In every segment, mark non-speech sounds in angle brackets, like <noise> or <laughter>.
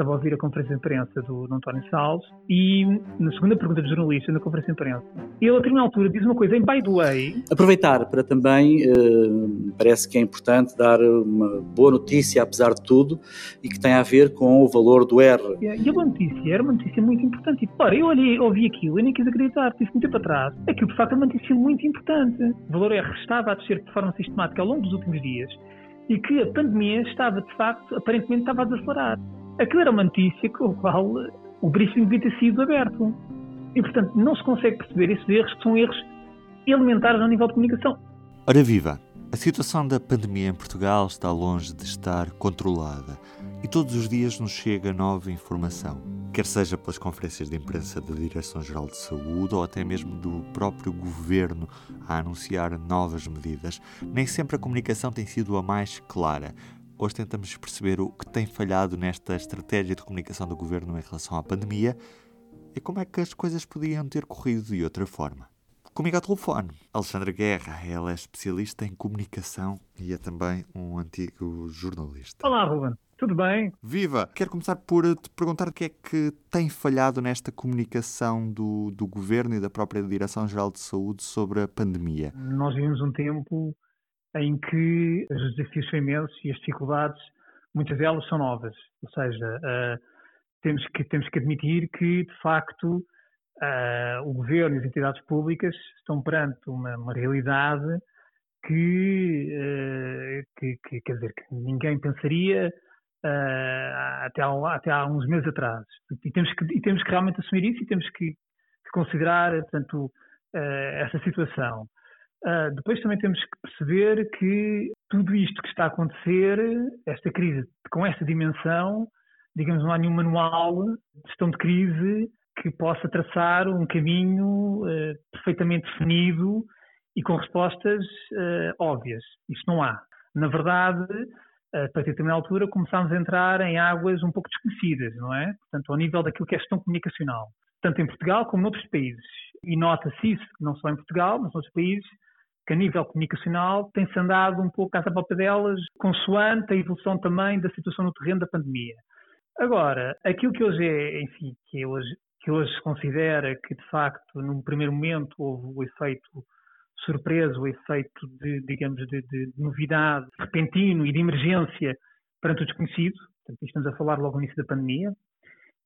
estava a ouvir a conferência de imprensa do, do António Salles e na segunda pergunta do jornalista na conferência de imprensa, ele a determinada altura diz uma coisa em by the way. Aproveitar para também, eh, parece que é importante dar uma boa notícia apesar de tudo e que tem a ver com o valor do R. E a boa notícia era uma notícia muito importante. E, ora, eu olhei, ouvi aquilo e nem quis acreditar, disse muito tempo atrás. Aquilo de facto é uma notícia muito importante. O valor R estava a descer de forma sistemática ao longo dos últimos dias e que a pandemia estava, de facto, aparentemente estava a desacelerar aquilo era uma notícia com a qual o briefing devia ter sido aberto. E, portanto, não se consegue perceber esses erros, que são erros elementares ao nível de comunicação. Ora viva! A situação da pandemia em Portugal está longe de estar controlada e todos os dias nos chega nova informação, quer seja pelas conferências de imprensa da Direção-Geral de Saúde ou até mesmo do próprio governo a anunciar novas medidas. Nem sempre a comunicação tem sido a mais clara. Hoje tentamos perceber o que tem falhado nesta estratégia de comunicação do governo em relação à pandemia e como é que as coisas podiam ter corrido de outra forma. Comigo ao telefone, Alexandra Guerra, ela é especialista em comunicação e é também um antigo jornalista. Olá, Ruben. Tudo bem? Viva! Quero começar por te perguntar o que é que tem falhado nesta comunicação do, do Governo e da própria Direção-Geral de Saúde sobre a pandemia. Nós vivemos um tempo em que os desafios são imensos e as dificuldades, muitas delas são novas. Ou seja, uh, temos, que, temos que admitir que, de facto, uh, o governo e as entidades públicas estão perante uma, uma realidade que, uh, que, que, quer dizer, que ninguém pensaria até, há, até há uns meses atrás. E temos que, e temos que realmente assumir isso e temos que, que considerar, portanto, essa situação. Uh, depois também temos que perceber que tudo isto que está a acontecer, esta crise com esta dimensão, digamos, não há nenhum manual de gestão de crise que possa traçar um caminho uh, perfeitamente definido e com respostas uh, óbvias. Isso não há. Na verdade, a partir de determinada altura, começámos a entrar em águas um pouco desconhecidas, não é? Portanto, ao nível daquilo que é gestão comunicacional, tanto em Portugal como noutros países. E nota-se isso, não só em Portugal, mas noutros países, que a nível comunicacional tem-se andado um pouco às delas, consoante a evolução também da situação no terreno da pandemia. Agora, aquilo que hoje é, enfim, que hoje, que hoje se considera que de facto num primeiro momento houve o efeito surpresa, o efeito de, digamos, de, de, novidade repentino e de emergência perante o desconhecido, portanto, estamos a falar logo no início da pandemia,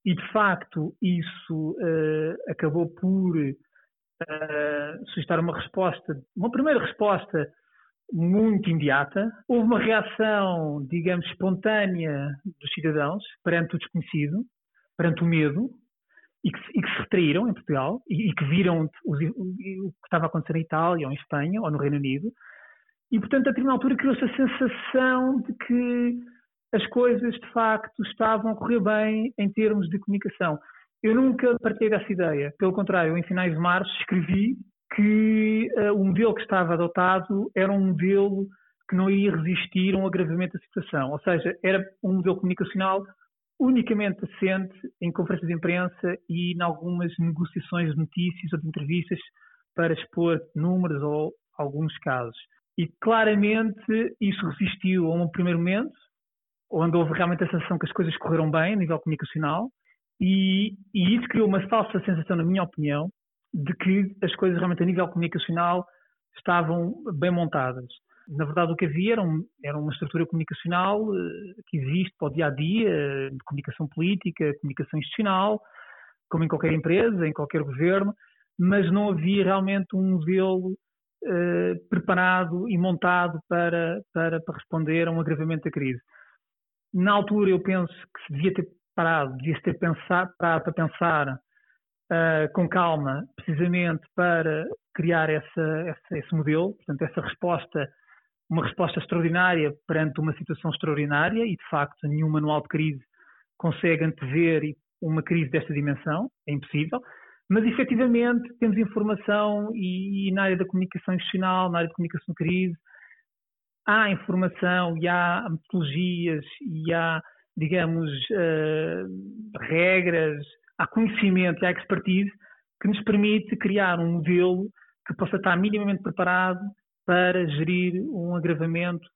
e de facto isso uh, acabou por uh, suscitar uma resposta, uma primeira resposta muito imediata. Houve uma reação, digamos, espontânea dos cidadãos perante o desconhecido, perante o medo, e que, e que se retraíram em Portugal e, e que viram os, o, que estava a acontecer em Itália, ou em Espanha, ou no Reino Unido. E, portanto, a determinada altura criou-se a sensação de que as coisas, de facto, estavam a correr bem em termos de comunicação. Eu nunca partilhei dessa ideia. Pelo contrário, em finais de março escrevi que uh, o modelo que estava adotado era um modelo que não iria resistir a um agravamento da situação. Ou seja, era um modelo comunicacional unicamente assente em conferências de imprensa e em algumas negociações de notícias ou de entrevistas para expor números ou alguns casos. E claramente isso resistiu a um primeiro momento, onde houve realmente a sensação que as coisas correram bem a nível comunicacional, e, e, isso criou uma falsa sensação, na minha opinião, de que as coisas realmente a nível comunicacional estavam bem montadas. Na verdade, o que havia era, um, era uma estrutura comunicacional uh, que existe para o dia a dia, de comunicação política, comunicação institucional, como em qualquer empresa, em qualquer governo, mas não havia realmente um modelo uh, preparado e montado para, para, para responder a um agravamento da crise. Na altura, eu penso que se devia ter parado, devia-se ter pensado, parado para pensar uh, com calma, precisamente para criar essa, essa, esse modelo, portanto, essa resposta, uma resposta extraordinária perante uma situação extraordinária e, de facto, nenhum manual de crise consegue antever uma crise desta dimensão, é impossível, mas efetivamente temos informação e, e na área da comunicação institucional, na área de comunicação de crise, há informação e há metodologias e há digamos, uh, regras, há conhecimento e há expertise que nos permite criar um modelo que possa estar minimamente preparado para gerir um agravamento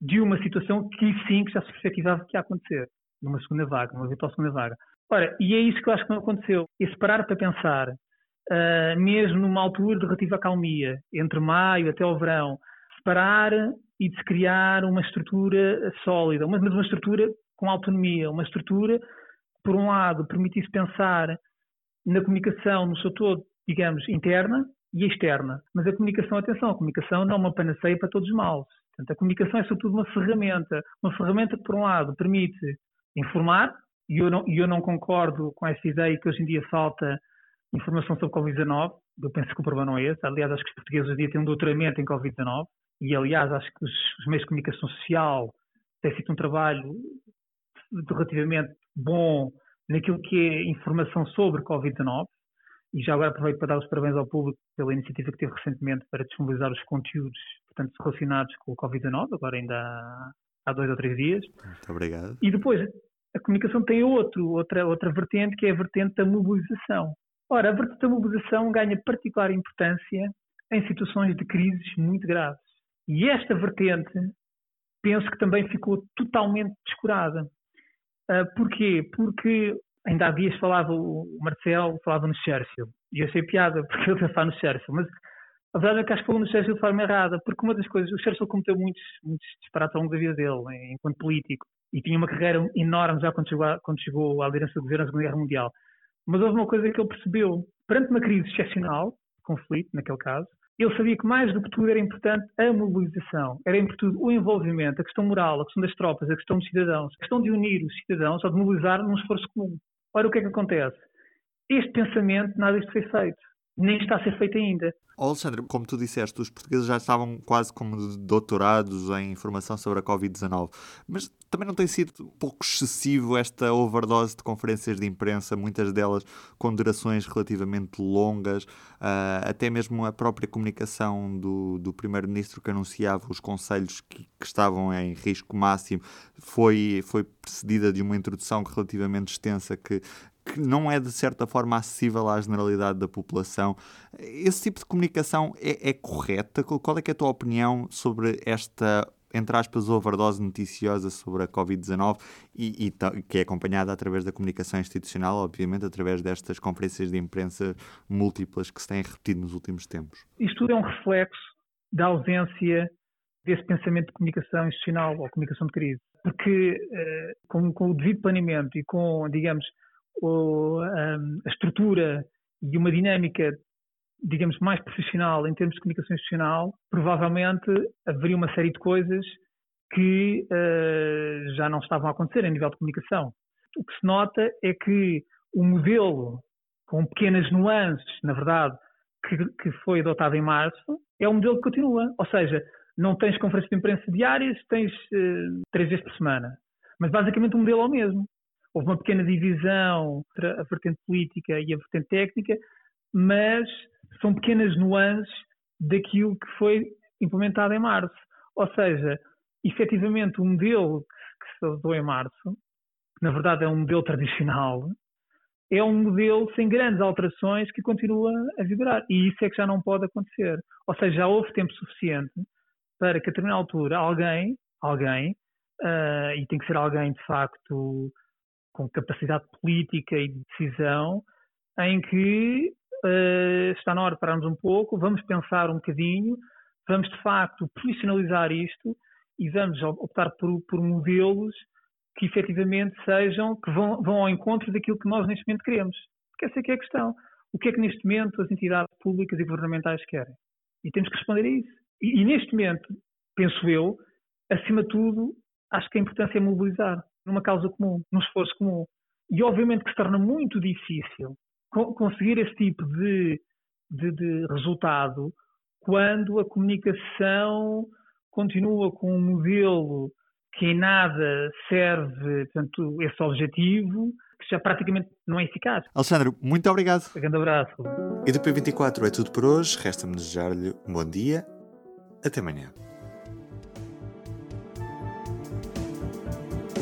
de uma situação que sim que já se perspectivava que ia acontecer. numa segunda vaga, numa eventual segunda vaga. Ora, e é isso que eu acho que não aconteceu. E se parar para pensar, uh, mesmo numa altura de relativa calmia, entre maio até o verão, separar e de se criar uma estrutura sólida, mas uma estrutura com autonomia, uma estrutura por um lado, permitisse pensar na comunicação no seu todo, digamos, interna e externa. Mas a comunicação, atenção, a comunicação não é uma panaceia para todos os males. Portanto, a comunicação é sobretudo uma ferramenta, uma ferramenta que, por um lado, permite informar, e eu não, eu não concordo com essa ideia que hoje em dia falta informação sobre Covid-19, eu penso que o problema não é esse. Aliás, acho que os portugueses hoje em dia têm um doutoramento em Covid-19, e aliás, acho que os, os meios de comunicação social têm feito um trabalho relativamente bom naquilo que é informação sobre Covid-19. E já agora aproveito para dar os parabéns ao público pela iniciativa que teve recentemente para disponibilizar os conteúdos portanto, relacionados com o Covid-19, agora ainda há, há dois ou três dias. Muito obrigado. E depois, a comunicação tem outro, outra, outra vertente, que é a vertente da mobilização. Ora, a vertente da mobilização ganha particular importância em situações de crises muito graves. E esta vertente, penso que também ficou totalmente descurada. Uh, porquê? Porque ainda há dias falava o Marcelo, falava no Churchill, e eu achei piada <laughs> porque ele estava no Churchill, mas a verdade é que acho que falou no Churchill de forma errada, porque uma das coisas, o Churchill cometeu muitos, muitos disparates ao longo da vida dele, enquanto político, e tinha uma carreira enorme já quando chegou, quando chegou à liderança do governo na Segunda Guerra Mundial. Mas houve uma coisa que ele percebeu, perante uma crise excepcional, conflito naquele caso, ele sabia que mais do que tudo era importante a mobilização, era importante o envolvimento, a questão moral, a questão das tropas, a questão dos cidadãos, a questão de unir os cidadãos ou de mobilizar num esforço comum. Ora, o que é que acontece? Este pensamento, nada disto foi feito, nem está a ser feito ainda. Alexandre, como tu disseste, os portugueses já estavam quase como doutorados em informação sobre a Covid-19, mas também não tem sido um pouco excessivo esta overdose de conferências de imprensa, muitas delas com durações relativamente longas, uh, até mesmo a própria comunicação do, do Primeiro-Ministro que anunciava os conselhos que, que, estavam em risco máximo foi, foi precedida de uma introdução relativamente extensa que que não é de certa forma acessível à generalidade da população. Esse tipo de comunicação é, é correta? Qual é, é a tua opinião sobre esta entre aspas, overdose noticiosa sobre a Covid-19 e, e, que é acompanhada através da comunicação institucional, obviamente, através destas conferências de imprensa múltiplas que se têm repetido nos últimos tempos. Isto tudo é um reflexo da ausência desse pensamento de comunicação institucional ou comunicação de crise. Porque eh, com, com o devido planeamento e com, digamos, o, a estrutura e uma dinâmica, digamos, mais profissional em termos de comunicação institucional, provavelmente haveria uma série de coisas que uh, já não estavam a acontecer em nível de comunicação. O que se nota é que o modelo, com pequenas nuances, na verdade, que, que foi adotado em março, é um modelo que continua. Ou seja, não tens conferências de imprensa diárias, tens uh, três vezes por semana. Mas basicamente o modelo é o mesmo houve uma pequena divisão entre a vertente política e a vertente técnica, mas são pequenas nuances daquilo que foi implementado em março. Ou seja, efetivamente o modelo que se usou em março, na verdade é um modelo tradicional, é um modelo sem grandes alterações que continua a vigorar. E isso é que já não pode acontecer. Ou seja, já houve tempo suficiente para que a determinada altura alguém, alguém, uh, e tem que ser alguém de facto com capacidade política e de decisão, em que uh, está na hora de pararmos um pouco, vamos pensar um bocadinho, vamos de facto profissionalizar isto e vamos optar por, por modelos que efetivamente sejam, que vão, vão ao encontro daquilo que nós neste momento queremos. Porque essa é que é a questão. O que é que neste momento as entidades públicas e governamentais querem? E temos que responder a isso. E, e neste momento, penso eu, acima de tudo, acho que a importância é mobilizar numa causa comum, num esforço comum. E obviamente que se torna muito difícil conseguir esse tipo de, de, de resultado quando a comunicação continua com um modelo que em nada serve portanto, esse objetivo, que já praticamente não é eficaz. Alexandre, muito obrigado. Um grande abraço. E do P24 é tudo por hoje. Resta-me desejar-lhe um bom dia. Até amanhã.